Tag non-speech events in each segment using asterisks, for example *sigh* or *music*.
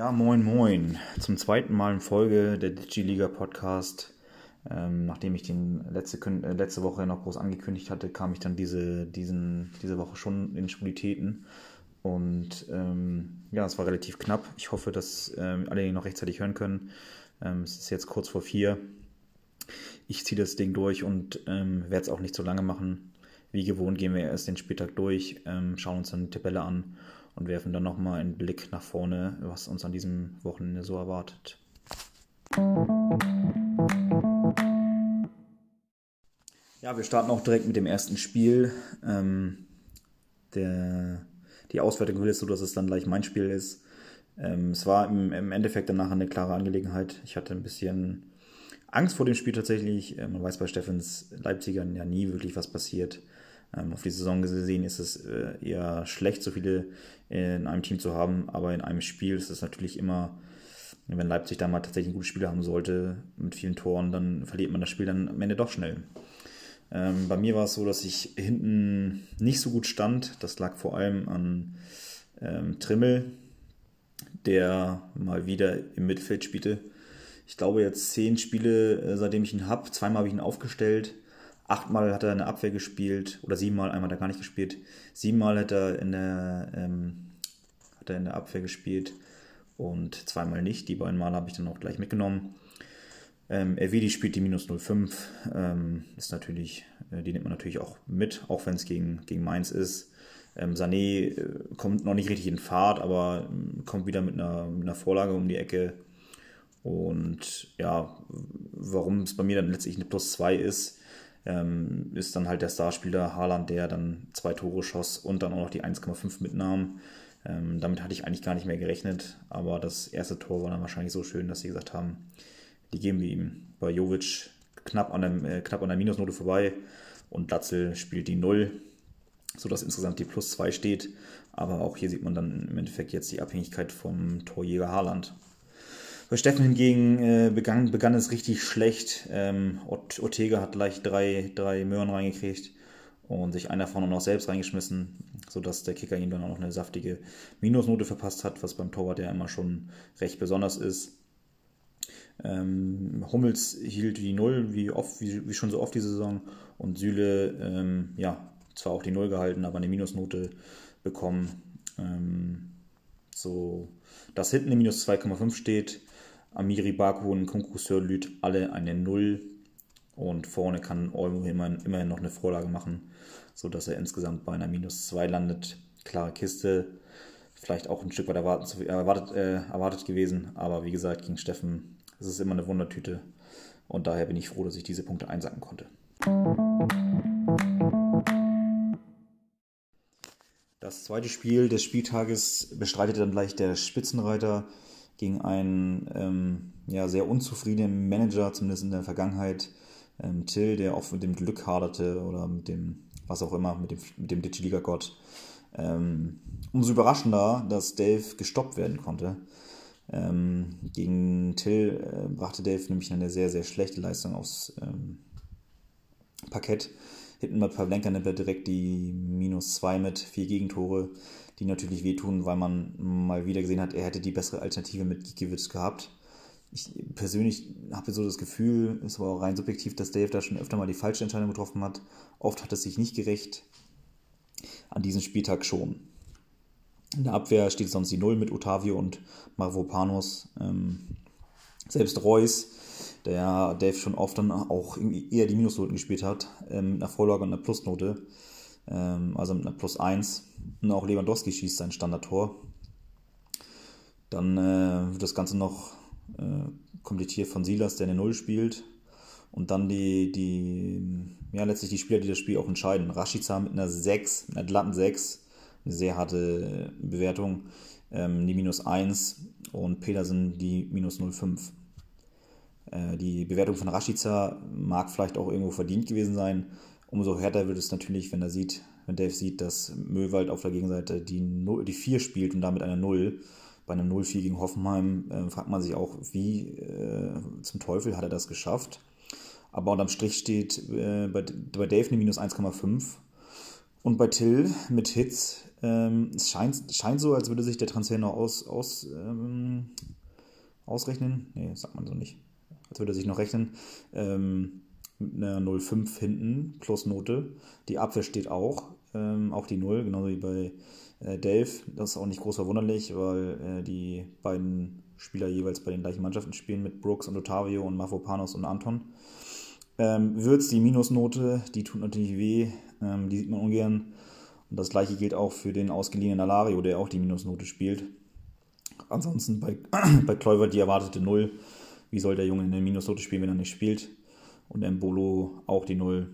Ja, moin, moin. Zum zweiten Mal in Folge der Digiliga Podcast. Ähm, nachdem ich den letzte, äh, letzte Woche noch groß angekündigt hatte, kam ich dann diese, diesen, diese Woche schon in Spulitäten. Und ähm, ja, es war relativ knapp. Ich hoffe, dass ähm, alle ihn noch rechtzeitig hören können. Ähm, es ist jetzt kurz vor vier. Ich ziehe das Ding durch und ähm, werde es auch nicht so lange machen. Wie gewohnt gehen wir erst den Spieltag durch, ähm, schauen uns dann die Tabelle an und werfen dann nochmal einen Blick nach vorne, was uns an diesem Wochenende so erwartet. Ja, wir starten auch direkt mit dem ersten Spiel. Ähm, der, die Auswertung will es so, dass es dann gleich mein Spiel ist. Ähm, es war im, im, Endeffekt danach eine klare Angelegenheit. Ich hatte ein bisschen Angst vor dem Spiel tatsächlich. Äh, man weiß bei Steffens Leipzigern ja nie wirklich, was passiert. Ähm, auf die Saison gesehen ist es äh, eher schlecht, so viele in einem Team zu haben, aber in einem Spiel ist es natürlich immer, wenn Leipzig da mal tatsächlich ein gutes Spiel haben sollte mit vielen Toren, dann verliert man das Spiel dann am Ende doch schnell. Ähm, bei mir war es so, dass ich hinten nicht so gut stand. Das lag vor allem an ähm, Trimmel, der mal wieder im Mittelfeld spielte. Ich glaube jetzt zehn Spiele, äh, seitdem ich ihn habe. Zweimal habe ich ihn aufgestellt. Achtmal hat er eine Abwehr gespielt oder siebenmal, einmal hat er gar nicht gespielt. Siebenmal hat er in der, ähm, hat er in der Abwehr gespielt und zweimal nicht. Die beiden Mal habe ich dann auch gleich mitgenommen. Ähm, Ervidi spielt die minus 05. Ähm, ist natürlich, äh, die nimmt man natürlich auch mit, auch wenn es gegen, gegen Mainz ist. Ähm, Sané äh, kommt noch nicht richtig in Fahrt, aber äh, kommt wieder mit einer, mit einer Vorlage um die Ecke. Und ja, warum es bei mir dann letztlich eine Plus 2 ist, ähm, ist dann halt der Starspieler Haaland, der dann zwei Tore schoss und dann auch noch die 1,5 mitnahm. Ähm, damit hatte ich eigentlich gar nicht mehr gerechnet, aber das erste Tor war dann wahrscheinlich so schön, dass sie gesagt haben, die geben wir ihm. Bei Jovic knapp an der, äh, knapp an der Minusnote vorbei und Latzel spielt die Null, sodass insgesamt die Plus 2 steht. Aber auch hier sieht man dann im Endeffekt jetzt die Abhängigkeit vom Torjäger Haaland. Bei Steffen hingegen äh, begann, begann es richtig schlecht. Ähm, Ortega hat gleich drei, drei Möhren reingekriegt und sich einer auch noch selbst reingeschmissen, sodass der Kicker ihm dann auch noch eine saftige Minusnote verpasst hat, was beim Torwart ja immer schon recht besonders ist. Ähm, Hummels hielt die Null, wie, oft, wie, wie, schon so oft die Saison, und Süle, ähm, ja, zwar auch die Null gehalten, aber eine Minusnote bekommen. Ähm, so, dass hinten eine Minus 2,5 steht, Amiri Baku und Kunku Sörlüt alle eine Null. Und vorne kann Olmo immerhin noch eine Vorlage machen, sodass er insgesamt bei einer Minus 2 landet. Klare Kiste. Vielleicht auch ein Stück weit erwartet, erwartet, äh, erwartet gewesen. Aber wie gesagt, gegen Steffen ist es immer eine Wundertüte. Und daher bin ich froh, dass ich diese Punkte einsacken konnte. Das zweite Spiel des Spieltages bestreitet dann gleich der Spitzenreiter gegen einen ähm, ja, sehr unzufriedenen Manager, zumindest in der Vergangenheit, ähm, Till, der oft mit dem Glück haderte oder mit dem, was auch immer, mit dem, mit dem Digiliga-Gott. Ähm, umso überraschender, dass Dave gestoppt werden konnte. Ähm, gegen Till äh, brachte Dave nämlich eine sehr, sehr schlechte Leistung aufs ähm, Parkett. Hinten bei Pavlenka nimmt er direkt die minus 2 mit, vier Gegentore die natürlich wehtun, weil man mal wieder gesehen hat, er hätte die bessere Alternative mit Gikiewicz gehabt. Ich persönlich habe so das Gefühl, ist aber auch rein subjektiv, dass Dave da schon öfter mal die falsche Entscheidung getroffen hat. Oft hat es sich nicht gerecht. An diesem Spieltag schon. In der Abwehr steht sonst die Null mit Otavio und Marvopanos. Ähm, selbst Reus, der Dave schon oft dann auch eher die Minusnoten gespielt hat, ähm, mit einer Vorlage und einer Plusnote, ähm, also mit einer Plus 1. Und auch Lewandowski schießt sein Standardtor. Dann äh, wird das Ganze noch äh, komplettiert von Silas, der eine Null spielt. Und dann die, die, ja, letztlich die Spieler, die das Spiel auch entscheiden. Rashica mit einer 6, mit einer glatten 6, eine sehr harte Bewertung, ähm, die minus 1 und Petersen die minus 0,5. Äh, die Bewertung von Rashica mag vielleicht auch irgendwo verdient gewesen sein. Umso härter wird es natürlich, wenn er sieht, wenn Dave sieht, dass Möwald auf der Gegenseite die, 0, die 4 spielt und damit eine 0. Bei einem 0-4 gegen Hoffenheim äh, fragt man sich auch, wie äh, zum Teufel hat er das geschafft. Aber unterm Strich steht äh, bei, bei Dave eine minus 1,5 Und bei Till mit Hits, ähm, es scheint, scheint so, als würde sich der Transfer noch aus, aus, ähm, ausrechnen. Nee, sagt man so nicht. Als würde er sich noch rechnen. Ähm, mit einer 0,5 hinten, plus Note. Die Abwehr steht auch, ähm, auch die 0, genauso wie bei äh, Dave. Das ist auch nicht groß verwunderlich, weil äh, die beiden Spieler jeweils bei den gleichen Mannschaften spielen mit Brooks und Otavio und Mafropanos und Anton. Ähm, Würz, die Minusnote, die tut natürlich weh, ähm, die sieht man ungern. Und das gleiche gilt auch für den ausgeliehenen Alario, der auch die Minusnote spielt. Ansonsten bei, *clears throat* bei Kleuver die erwartete Null. Wie soll der Junge eine Minusnote spielen, wenn er nicht spielt? Und Mbolo auch die Null,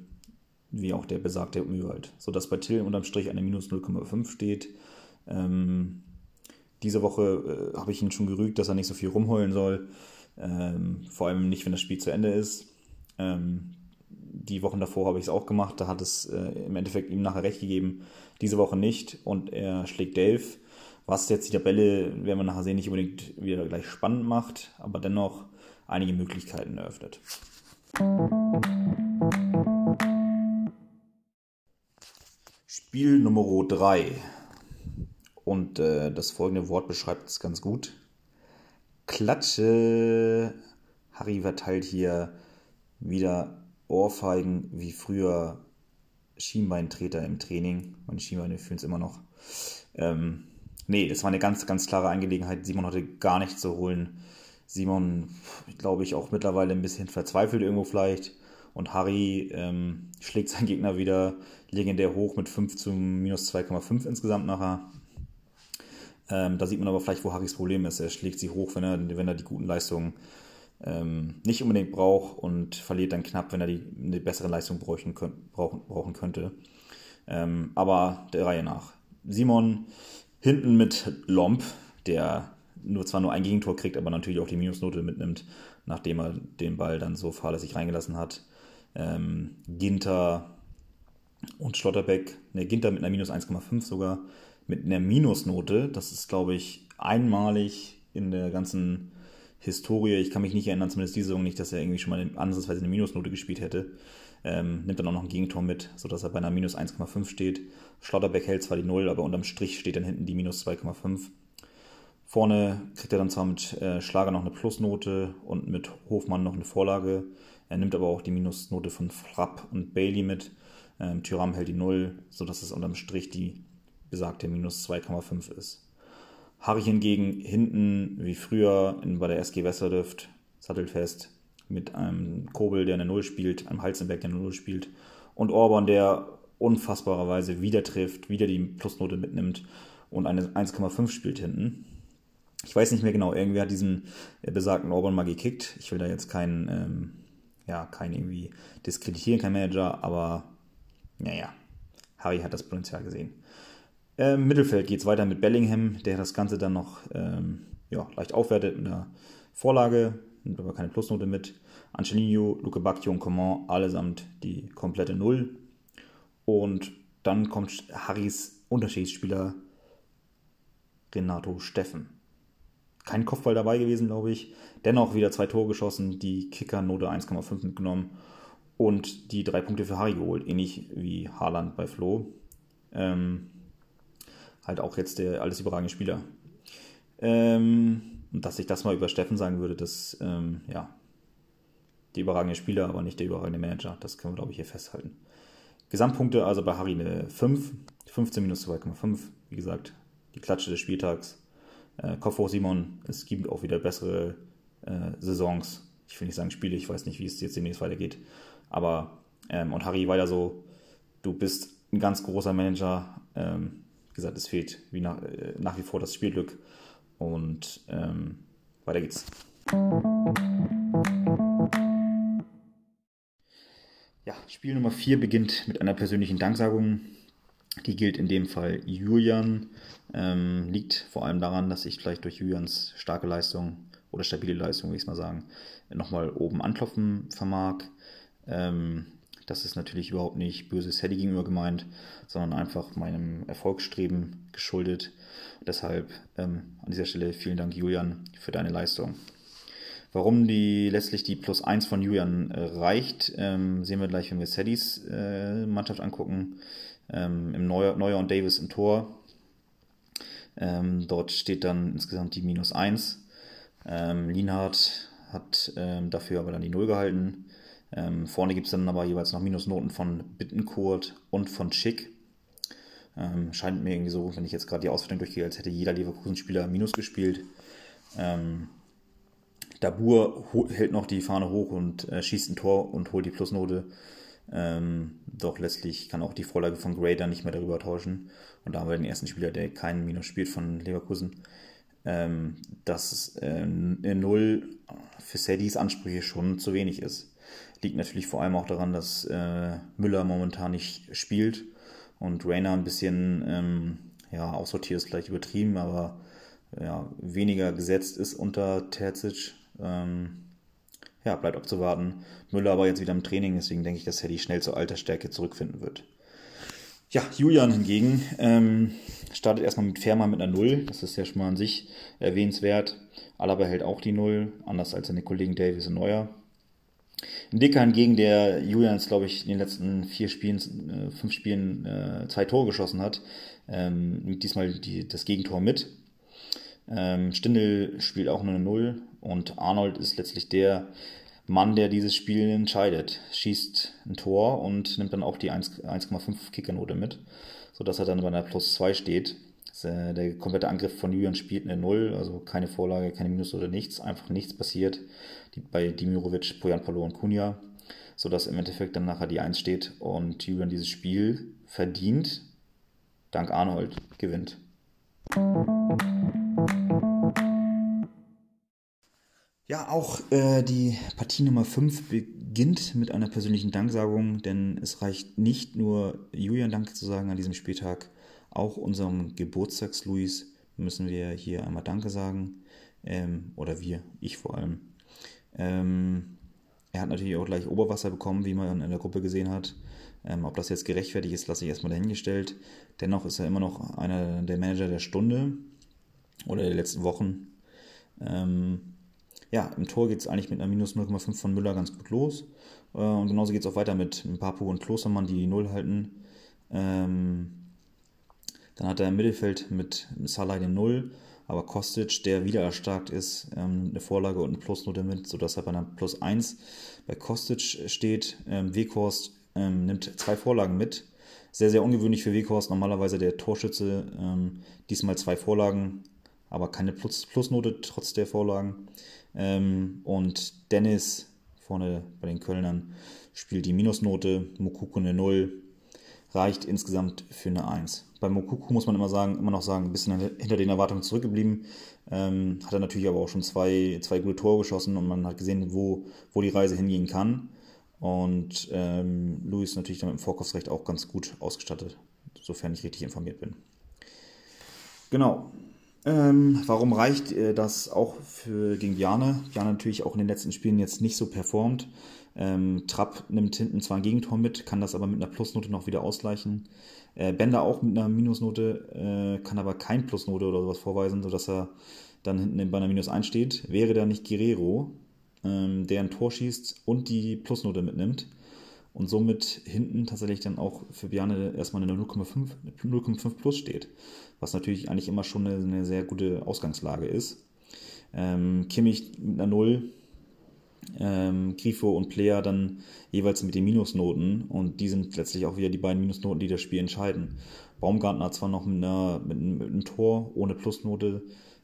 wie auch der besagte Mühwald. Sodass bei Till unterm Strich eine Minus 0,5 steht. Ähm, diese Woche äh, habe ich ihn schon gerügt, dass er nicht so viel rumheulen soll. Ähm, vor allem nicht, wenn das Spiel zu Ende ist. Ähm, die Wochen davor habe ich es auch gemacht. Da hat es äh, im Endeffekt ihm nachher recht gegeben. Diese Woche nicht. Und er schlägt Dave. Was jetzt die Tabelle, werden wir nachher sehen, nicht unbedingt wieder gleich spannend macht, aber dennoch einige Möglichkeiten eröffnet. Spiel Nummer 3. Und äh, das folgende Wort beschreibt es ganz gut. Klatsche. Harry verteilt hier wieder Ohrfeigen wie früher Schienbeintreter im Training. Meine Schienbeine fühlen es immer noch. Ähm, nee, das war eine ganz, ganz klare Angelegenheit. Simon hatte gar nichts zu holen. Simon, glaube ich, auch mittlerweile ein bisschen verzweifelt irgendwo vielleicht. Und Harry ähm, schlägt seinen Gegner wieder legendär hoch mit 5 zu minus 2,5 insgesamt nachher. Ähm, da sieht man aber vielleicht, wo Harrys Problem ist. Er schlägt sie hoch, wenn er, wenn er die guten Leistungen ähm, nicht unbedingt braucht und verliert dann knapp, wenn er die, eine bessere Leistung brauchen, brauchen, brauchen könnte. Ähm, aber der Reihe nach. Simon hinten mit Lomp, der nur zwar nur ein Gegentor kriegt, aber natürlich auch die Minusnote mitnimmt, nachdem er den Ball dann so fahrlässig reingelassen hat. Ähm, Ginter und Schlotterbeck, ne, Ginter mit einer Minus 1,5 sogar, mit einer Minusnote. Das ist, glaube ich, einmalig in der ganzen Historie. Ich kann mich nicht erinnern, zumindest diese Saison nicht, dass er irgendwie schon mal ansatzweise eine Minusnote gespielt hätte. Ähm, nimmt dann auch noch ein Gegentor mit, sodass er bei einer Minus 1,5 steht. Schlotterbeck hält zwar die 0, aber unterm Strich steht dann hinten die Minus 2,5. Vorne kriegt er dann zwar mit äh, Schlager noch eine Plusnote und mit Hofmann noch eine Vorlage. Er nimmt aber auch die Minusnote von Frapp und Bailey mit. Ähm, Tyram hält die 0, sodass es unterm Strich die besagte Minus 2,5 ist. Harry hingegen hinten, wie früher in, bei der SG Westerdüft, sattelfest mit einem Kobel, der eine 0 spielt, einem Halzenberg, der eine 0 spielt und Orban, der unfassbarerweise wieder trifft, wieder die Plusnote mitnimmt und eine 1,5 spielt hinten. Ich weiß nicht mehr genau, irgendwer hat diesen äh, besagten Orban mal gekickt. Ich will da jetzt keinen, ähm, ja, keinen irgendwie diskreditieren, kein Manager, aber naja, Harry hat das Potenzial gesehen. Im ähm, Mittelfeld geht es weiter mit Bellingham, der das Ganze dann noch ähm, ja, leicht aufwertet mit einer Vorlage, nimmt aber keine Plusnote mit. Angelino, Luke Bacchio und Coman allesamt die komplette Null. Und dann kommt Harrys Unterschiedsspieler Renato Steffen kein Kopfball dabei gewesen, glaube ich. Dennoch wieder zwei Tore geschossen, die Kicker-Note 1,5 mitgenommen und die drei Punkte für Harry geholt, ähnlich wie Haaland bei Flo. Ähm, halt auch jetzt der alles überragende Spieler. Ähm, und dass ich das mal über Steffen sagen würde, dass, ähm, ja, der überragende Spieler, aber nicht der überragende Manager. Das können wir, glaube ich, hier festhalten. Gesamtpunkte also bei Harry eine 5, 15 minus 2,5. Wie gesagt, die Klatsche des Spieltags äh, Kopf hoch, Simon. Es gibt auch wieder bessere äh, Saisons. Ich will nicht sagen Spiele, ich weiß nicht, wie es jetzt demnächst weitergeht. Aber, ähm, und Harry, weiter so, du bist ein ganz großer Manager. Ähm, wie gesagt, es fehlt wie nach, äh, nach wie vor das Spielglück. Und ähm, weiter geht's. Ja, Spiel Nummer 4 beginnt mit einer persönlichen Danksagung. Die gilt in dem Fall Julian. Ähm, liegt vor allem daran, dass ich vielleicht durch Julians starke Leistung oder stabile Leistung, will ich es mal sagen, nochmal oben anklopfen vermag. Ähm, das ist natürlich überhaupt nicht böses Hedy gegenüber gemeint, sondern einfach meinem Erfolgsstreben geschuldet. Deshalb ähm, an dieser Stelle vielen Dank, Julian, für deine Leistung. Warum die letztlich die Plus 1 von Julian äh, reicht, ähm, sehen wir gleich, wenn wir Saddys äh, Mannschaft angucken. Ähm, im Neuer, Neuer und Davis im Tor. Ähm, dort steht dann insgesamt die minus 1. Ähm, Lienhardt hat ähm, dafür aber dann die 0 gehalten. Ähm, vorne gibt es dann aber jeweils noch Minusnoten von Bittenkurt und von Schick. Ähm, scheint mir irgendwie so, wenn ich jetzt gerade die Auswertung durchgehe, als hätte jeder Leverkusen-Spieler Minus gespielt. Ähm, Dabur hält noch die Fahne hoch und äh, schießt ein Tor und holt die Plusnote. Ähm, doch letztlich kann auch die Vorlage von Gray dann nicht mehr darüber tauschen. Und da haben wir den ersten Spieler, der keinen Minus spielt von Leverkusen. Ähm, dass äh, Null für Saddies Ansprüche schon zu wenig ist. Liegt natürlich vor allem auch daran, dass äh, Müller momentan nicht spielt und Rainer ein bisschen ähm, ja, aussortiert ist gleich übertrieben, aber ja, weniger gesetzt ist unter Terzic. Ähm, ja, bleibt abzuwarten. Müller aber jetzt wieder im Training, deswegen denke ich, dass er die schnell zur alter Stärke zurückfinden wird. Ja, Julian hingegen ähm, startet erstmal mit Ferma mit einer Null. Das ist ja schon mal an sich erwähnenswert. Alaba hält auch die Null, anders als seine Kollegen Davis und Neuer. Dicker hingegen, der Julian jetzt, glaube ich, in den letzten vier Spielen, äh, fünf Spielen äh, zwei Tore geschossen hat, ähm, nimmt diesmal die, das Gegentor mit. Ähm, Stindl spielt auch nur eine Null und Arnold ist letztlich der Mann, der dieses Spiel entscheidet. Schießt ein Tor und nimmt dann auch die 1,5 Kickernote mit, sodass er dann bei einer Plus 2 steht. Äh, der komplette Angriff von Julian spielt eine Null, also keine Vorlage, keine Minus oder nichts, einfach nichts passiert die, bei Dimirovic, Poyan Palo und Kunja, sodass im Endeffekt dann nachher die 1 steht und Julian dieses Spiel verdient, dank Arnold, gewinnt. Ja, auch äh, die Partie Nummer 5 beginnt mit einer persönlichen Danksagung, denn es reicht nicht nur Julian Dank zu sagen an diesem Spieltag, auch unserem Geburtstags-Luis müssen wir hier einmal Danke sagen. Ähm, oder wir, ich vor allem. Ähm, er hat natürlich auch gleich Oberwasser bekommen, wie man in der Gruppe gesehen hat. Ähm, ob das jetzt gerechtfertigt ist, lasse ich erstmal dahingestellt. Dennoch ist er immer noch einer der Manager der Stunde oder der letzten Wochen. Ähm, ja, im Tor geht es eigentlich mit einer minus 0,5 von Müller ganz gut los. Äh, und genauso geht es auch weiter mit Papu und Klostermann, die die Null halten. Ähm, dann hat er im Mittelfeld mit Salah den Null, aber Kostic, der wieder erstarkt ist, ähm, eine Vorlage und eine Plusnote mit, sodass er bei einer Plus 1 bei Kostic steht. Ähm, Weghorst ähm, nimmt zwei Vorlagen mit. Sehr, sehr ungewöhnlich für Weghorst. Normalerweise der Torschütze, ähm, diesmal zwei Vorlagen, aber keine Plus Plusnote trotz der Vorlagen. Ähm, und Dennis vorne bei den Kölnern spielt die Minusnote, Mukuku eine 0, reicht insgesamt für eine 1. Bei Mokuku muss man immer sagen, immer noch sagen, ein bisschen hinter den Erwartungen zurückgeblieben. Ähm, hat er natürlich aber auch schon zwei, zwei gute Tore geschossen und man hat gesehen, wo, wo die Reise hingehen kann. Und ähm, Luis natürlich damit im Vorkaufsrecht auch ganz gut ausgestattet, sofern ich richtig informiert bin. Genau. Ähm, warum reicht äh, das auch für, gegen Bjane? Bjane natürlich auch in den letzten Spielen jetzt nicht so performt. Ähm, Trapp nimmt hinten zwar ein Gegentor mit, kann das aber mit einer Plusnote noch wieder ausgleichen. Äh, Bender auch mit einer Minusnote, äh, kann aber kein Plusnote oder sowas vorweisen, sodass er dann hinten bei einer Minus 1 steht. Wäre da nicht Guerrero, ähm, der ein Tor schießt und die Plusnote mitnimmt und somit hinten tatsächlich dann auch für Bjane erstmal eine 0,5 0,5 plus steht, was natürlich eigentlich immer schon eine, eine sehr gute Ausgangslage ist. Ähm, Kimmich mit einer 0, ähm, Grifo und Player dann jeweils mit den Minusnoten und die sind letztlich auch wieder die beiden Minusnoten, die das Spiel entscheiden. Baumgartner zwar noch mit, einer, mit, mit einem Tor ohne Plusnote,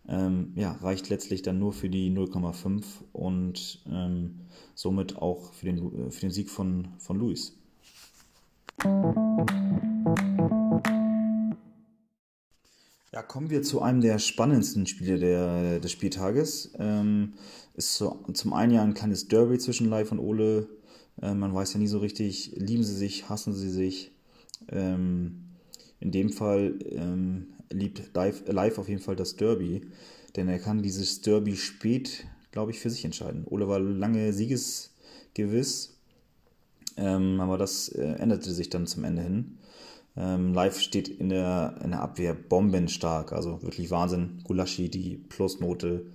ähm, ja, reicht letztlich dann nur für die 0,5 und ähm, somit auch für den, für den Sieg von, von Luis. Ja, kommen wir zu einem der spannendsten Spiele der, des Spieltages. Ähm, ist so, zum einen ja ein kleines Derby zwischen Live und Ole. Äh, man weiß ja nie so richtig, lieben sie sich, hassen sie sich. Ähm, in dem Fall ähm, liebt Live, Live auf jeden Fall das Derby, denn er kann dieses Derby spät, glaube ich, für sich entscheiden. Ole war lange siegesgewiss, ähm, aber das äh, änderte sich dann zum Ende hin. Ähm, live steht in der, in der Abwehr bombenstark, also wirklich Wahnsinn. Gulaschi, die Plusnote.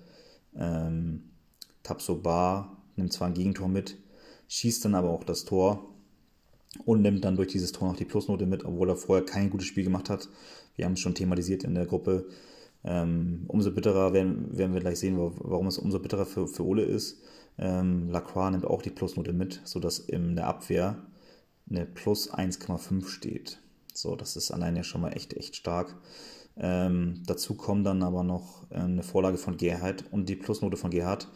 Ähm, Tapso Bar nimmt zwar ein Gegentor mit, schießt dann aber auch das Tor. und nimmt dann durch dieses Tor noch die Plusnote mit, obwohl er vorher kein gutes Spiel gemacht hat. Wir haben es schon thematisiert in der Gruppe. Ähm, umso bitterer werden, werden wir gleich sehen, warum es umso bitterer für, für Ole ist. Ähm, Lacroix nimmt auch die Plusnote mit, sodass in der Abwehr eine Plus 1,5 steht. So, das ist alleine schon mal echt, echt stark. Ähm, dazu kommen dann aber noch eine Vorlage von Gerhard und die Plusnote von Gerhard,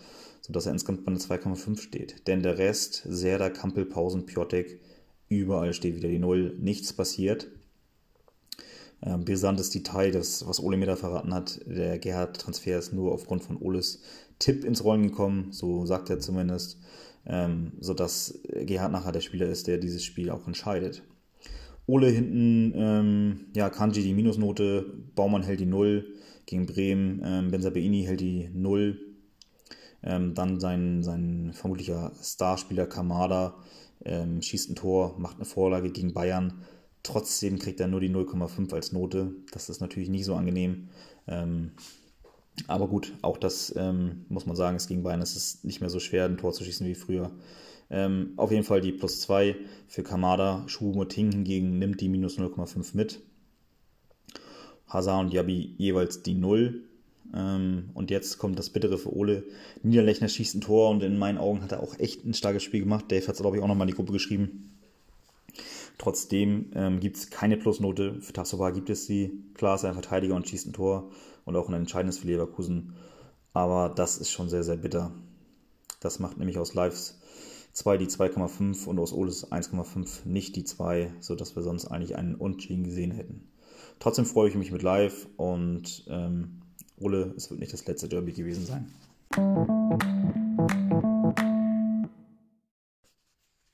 sodass er insgesamt bei einer 2,5 steht. Denn der Rest, Serda, Kampel, Pausen, Piotek, überall steht wieder die Null, nichts passiert. Ähm, brisantes Detail, das, was Ole mir da verraten hat, der Gerhard-Transfer ist nur aufgrund von Oles Tipp ins Rollen gekommen, so sagt er zumindest, ähm, sodass Gerhard nachher der Spieler ist, der dieses Spiel auch entscheidet. Ole hinten, ähm, ja, Kanji die Minusnote, Baumann hält die Null gegen Bremen, ähm, Benzabeini hält die Null. Ähm, dann sein, sein vermutlicher Starspieler Kamada ähm, schießt ein Tor, macht eine Vorlage gegen Bayern. Trotzdem kriegt er nur die 0,5 als Note. Das ist natürlich nicht so angenehm. Ähm, aber gut, auch das ähm, muss man sagen, es gegen Bayern es ist nicht mehr so schwer, ein Tor zu schießen wie früher. Ähm, auf jeden Fall die plus 2 für Kamada. Schubomoting hingegen nimmt die minus 0,5 mit. Hazard und Yabi jeweils die 0. Ähm, und jetzt kommt das Bittere für Ole. Niederlechner schießt ein Tor und in meinen Augen hat er auch echt ein starkes Spiel gemacht. Dave hat es, glaube ich, auch nochmal in die Gruppe geschrieben. Trotzdem ähm, gibt es keine Plusnote. Für Tassova gibt es sie. Klar ist er ein Verteidiger und schießt ein Tor und auch ein entscheidendes für Leverkusen. Aber das ist schon sehr, sehr bitter. Das macht nämlich aus Lives 2 die 2,5 und aus Oles 1,5 nicht die 2, sodass wir sonst eigentlich einen Unentschieden gesehen hätten. Trotzdem freue ich mich mit Live und ähm, Ole, es wird nicht das letzte Derby gewesen sein.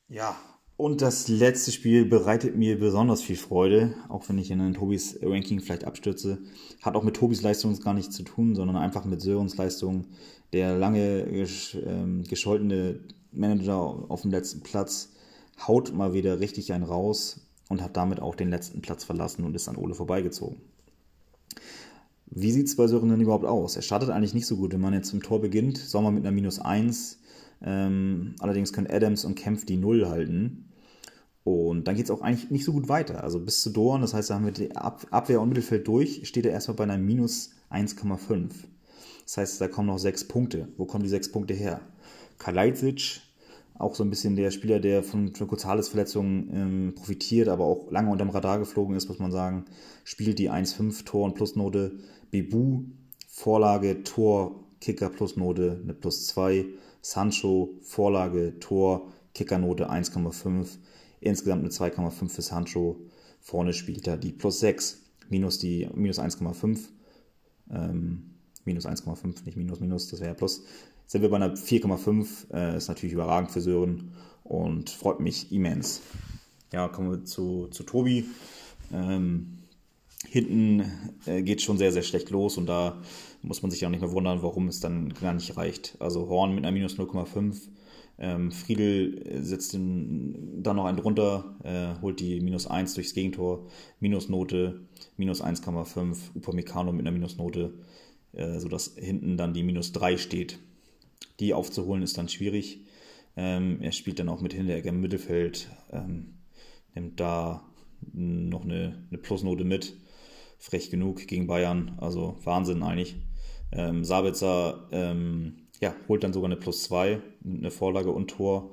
Ja, und das letzte Spiel bereitet mir besonders viel Freude, auch wenn ich in Tobis Ranking vielleicht abstürze. Hat auch mit Tobis Leistung gar nichts zu tun, sondern einfach mit Sörens Leistung. Der lange ähm, gescholtene Manager auf dem letzten Platz haut mal wieder richtig einen raus und hat damit auch den letzten Platz verlassen und ist an Ole vorbeigezogen. Wie sieht es bei Sören denn überhaupt aus? Er startet eigentlich nicht so gut, wenn man jetzt zum Tor beginnt. Sommer mit einer Minus 1. Ähm, allerdings können Adams und Kempf die Null halten. Und dann geht es auch eigentlich nicht so gut weiter. Also bis zu Dorn, das heißt, da haben wir die Ab Abwehr und Mittelfeld durch, steht er erstmal bei einer minus 1,5. Das heißt, da kommen noch sechs Punkte. Wo kommen die sechs Punkte her? Kalajdzic, auch so ein bisschen der Spieler, der von, von Kurzales-Verletzungen ähm, profitiert, aber auch lange unterm Radar geflogen ist, muss man sagen, spielt die 1,5 Tor und Plusnote. Bebu, Vorlage, Tor, Kicker Plusnote, eine Plus 2. Sancho, Vorlage, Tor, Kickernote 1,5 insgesamt eine 2,5 für Sancho. Vorne spielt er die plus 6, minus die minus 1,5. Ähm, minus 1,5, nicht minus, minus, das wäre ja plus. Sind wir bei einer 4,5, äh, ist natürlich überragend für Sören und freut mich immens. Ja, kommen wir zu, zu Tobi. Ähm, hinten äh, geht schon sehr, sehr schlecht los und da muss man sich auch nicht mehr wundern, warum es dann gar nicht reicht. Also Horn mit einer minus 0,5, ähm, Friedel setzt dann noch einen drunter, äh, holt die minus 1 durchs Gegentor, Minusnote, minus 1,5, Upamecano mit einer Minusnote, äh, sodass hinten dann die minus 3 steht. Die aufzuholen ist dann schwierig. Ähm, er spielt dann auch mit Hinteregger im Mittelfeld, ähm, nimmt da noch eine, eine Plusnote mit. Frech genug gegen Bayern, also Wahnsinn eigentlich. Ähm, Sabitzer ähm, ja, holt dann sogar eine Plus 2, eine Vorlage und Tor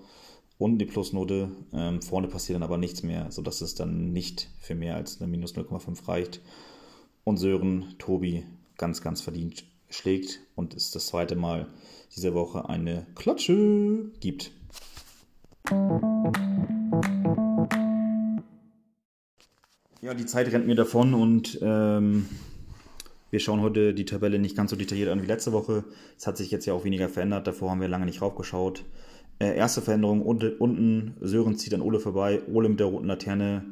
und die Plusnote. Ähm, vorne passiert dann aber nichts mehr, sodass es dann nicht für mehr als eine Minus 0,5 reicht. Und Sören, Tobi, ganz, ganz verdient schlägt und es das zweite Mal diese Woche eine Klatsche gibt. Ja, die Zeit rennt mir davon und ähm, wir schauen heute die Tabelle nicht ganz so detailliert an wie letzte Woche. Es hat sich jetzt ja auch weniger verändert. Davor haben wir lange nicht raufgeschaut. Äh, erste Veränderung unten. Sören zieht an Ole vorbei. Ole mit der roten Laterne.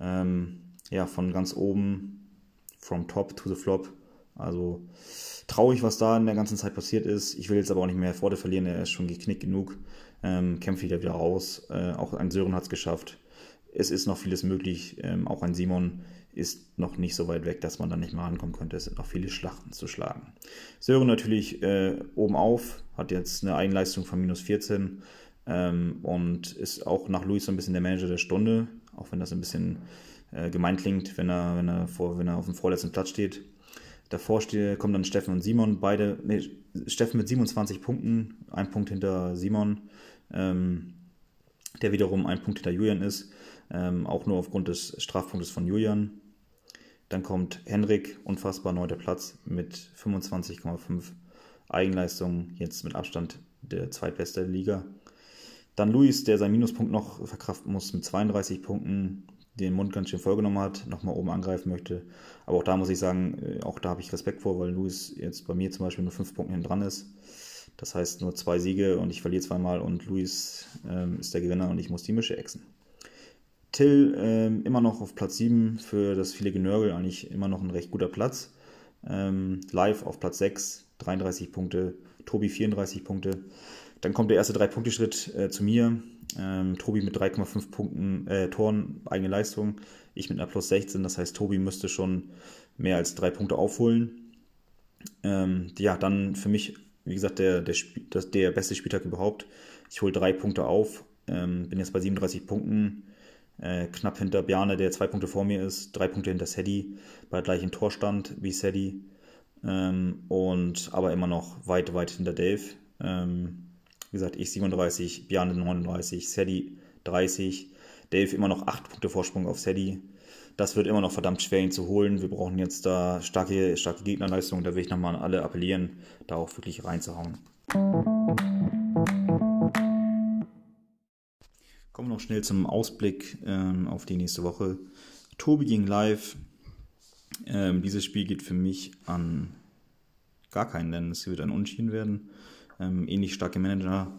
Ähm, ja, von ganz oben. From top to the flop. Also traurig, was da in der ganzen Zeit passiert ist. Ich will jetzt aber auch nicht mehr Freude verlieren. Er ist schon geknickt genug. Ähm, kämpft wieder wieder raus. Äh, auch ein Sören hat es geschafft. Es ist noch vieles möglich. Ähm, auch ein Simon ist noch nicht so weit weg, dass man da nicht mal rankommen könnte. Es sind noch viele Schlachten zu schlagen. Sören natürlich äh, oben auf, hat jetzt eine Eigenleistung von minus 14. ähm, und ist auch nach Luis so ein bisschen der Manager der Stunde, auch wenn das ein bisschen äh, gemein klingt, wenn er, wenn, er vor, wenn er auf dem vorletzten Platz steht. Davor kommen dann Steffen und Simon, beide, nee, Steffen mit 27 Punkten, ein Punkt hinter Simon, ähm, der wiederum ein Punkt hinter Julian ist, ähm, auch nur aufgrund des Strafpunktes von Julian. Dann kommt Henrik, unfassbar neunter Platz mit 25,5 Eigenleistung, jetzt mit Abstand der zweitbeste Liga. Dann Luis, der seinen Minuspunkt noch verkraften muss mit 32 Punkten, den Mund ganz schön vollgenommen hat, nochmal oben angreifen möchte. Aber auch da muss ich sagen, äh, auch da habe ich Respekt vor, weil Luis jetzt bei mir zum Beispiel nur fünf Punkte hinten dran ist. Das heißt nur zwei Siege und ich verliere zweimal und Luis ähm, ist der Gewinner und ich muss die Mische exen. Till ähm, immer noch auf Platz 7 für das viele Genörgel, eigentlich immer noch ein recht guter Platz. Ähm, live auf Platz 6, 33 Punkte, Tobi 34 Punkte. Dann kommt der erste Drei-Punkte-Schritt äh, zu mir. Ähm, Tobi mit 3,5 Punkten äh, Toren, eigene Leistung. Ich mit einer plus 16, das heißt, Tobi müsste schon mehr als drei Punkte aufholen. Ähm, ja, dann für mich, wie gesagt, der, der, das, der beste Spieltag überhaupt. Ich hole drei Punkte auf, ähm, bin jetzt bei 37 Punkten, äh, knapp hinter Bjarne, der zwei Punkte vor mir ist, drei Punkte hinter Sadie, bei gleichem Torstand wie Sadie. Ähm, und aber immer noch weit, weit hinter Dave. Ähm, wie gesagt, ich 37, Bjarne 39, Sadie 30, Dave immer noch 8 Punkte Vorsprung auf Sadie. Das wird immer noch verdammt schwer, ihn zu holen. Wir brauchen jetzt da starke, starke Gegnerleistung. Da will ich nochmal an alle appellieren, da auch wirklich reinzuhauen. Kommen wir noch schnell zum Ausblick ähm, auf die nächste Woche. Tobi ging live. Ähm, dieses Spiel geht für mich an gar keinen, denn es wird ein Unschieden werden ähm, ähnlich starke Manager.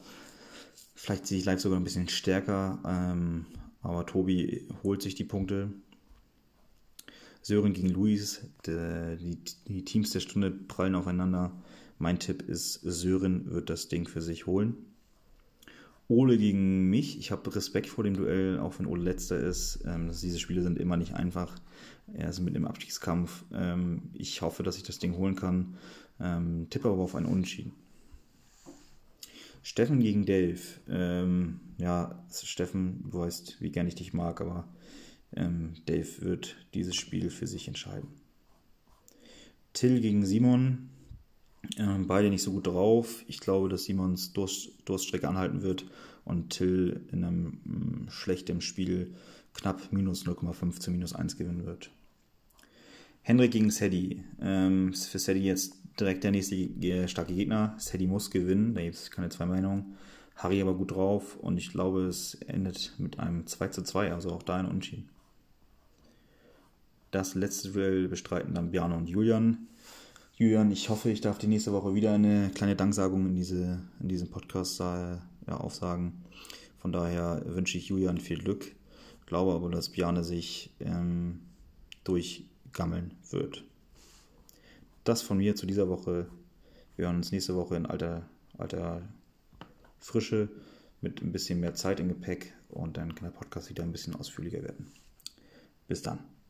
Vielleicht sehe ich live sogar ein bisschen stärker, ähm, aber Tobi holt sich die Punkte. Sören gegen Luis, der, die, die Teams der Stunde prallen aufeinander. Mein Tipp ist, Sören wird das Ding für sich holen. Ole gegen mich. Ich habe Respekt vor dem Duell, auch wenn Ole letzter ist. Ähm, diese Spiele sind immer nicht einfach. Er ist mit im Abstiegskampf. Ähm, ich hoffe, dass ich das Ding holen kann. Ähm, tippe aber auf einen Unentschieden. Steffen gegen Dave. Ähm, ja, Steffen, du weißt, wie gern ich dich mag, aber ähm, Dave wird dieses Spiel für sich entscheiden. Till gegen Simon. Ähm, beide nicht so gut drauf. Ich glaube, dass Simons Durst, Durststrecke anhalten wird und Till in einem mm, schlechten Spiel knapp minus 0,5 zu minus 1 gewinnen wird. Henrik gegen Sadie. Ähm, für Sadie jetzt direkt der nächste starke Gegner. Sadie muss gewinnen, da gibt es keine zwei Meinungen. Harry aber gut drauf und ich glaube, es endet mit einem 2 zu 2, also auch da ein Unentschieden. Das letzte Duell bestreiten dann Bjarne und Julian. Julian, ich hoffe, ich darf die nächste Woche wieder eine kleine Danksagung in, diese, in diesem Podcast äh, ja, aufsagen. Von daher wünsche ich Julian viel Glück. Glaube aber, dass Bjarne sich ähm, durchgammeln wird das von mir zu dieser Woche. Wir hören uns nächste Woche in alter, alter Frische mit ein bisschen mehr Zeit im Gepäck und dann kann der Podcast wieder ein bisschen ausführlicher werden. Bis dann.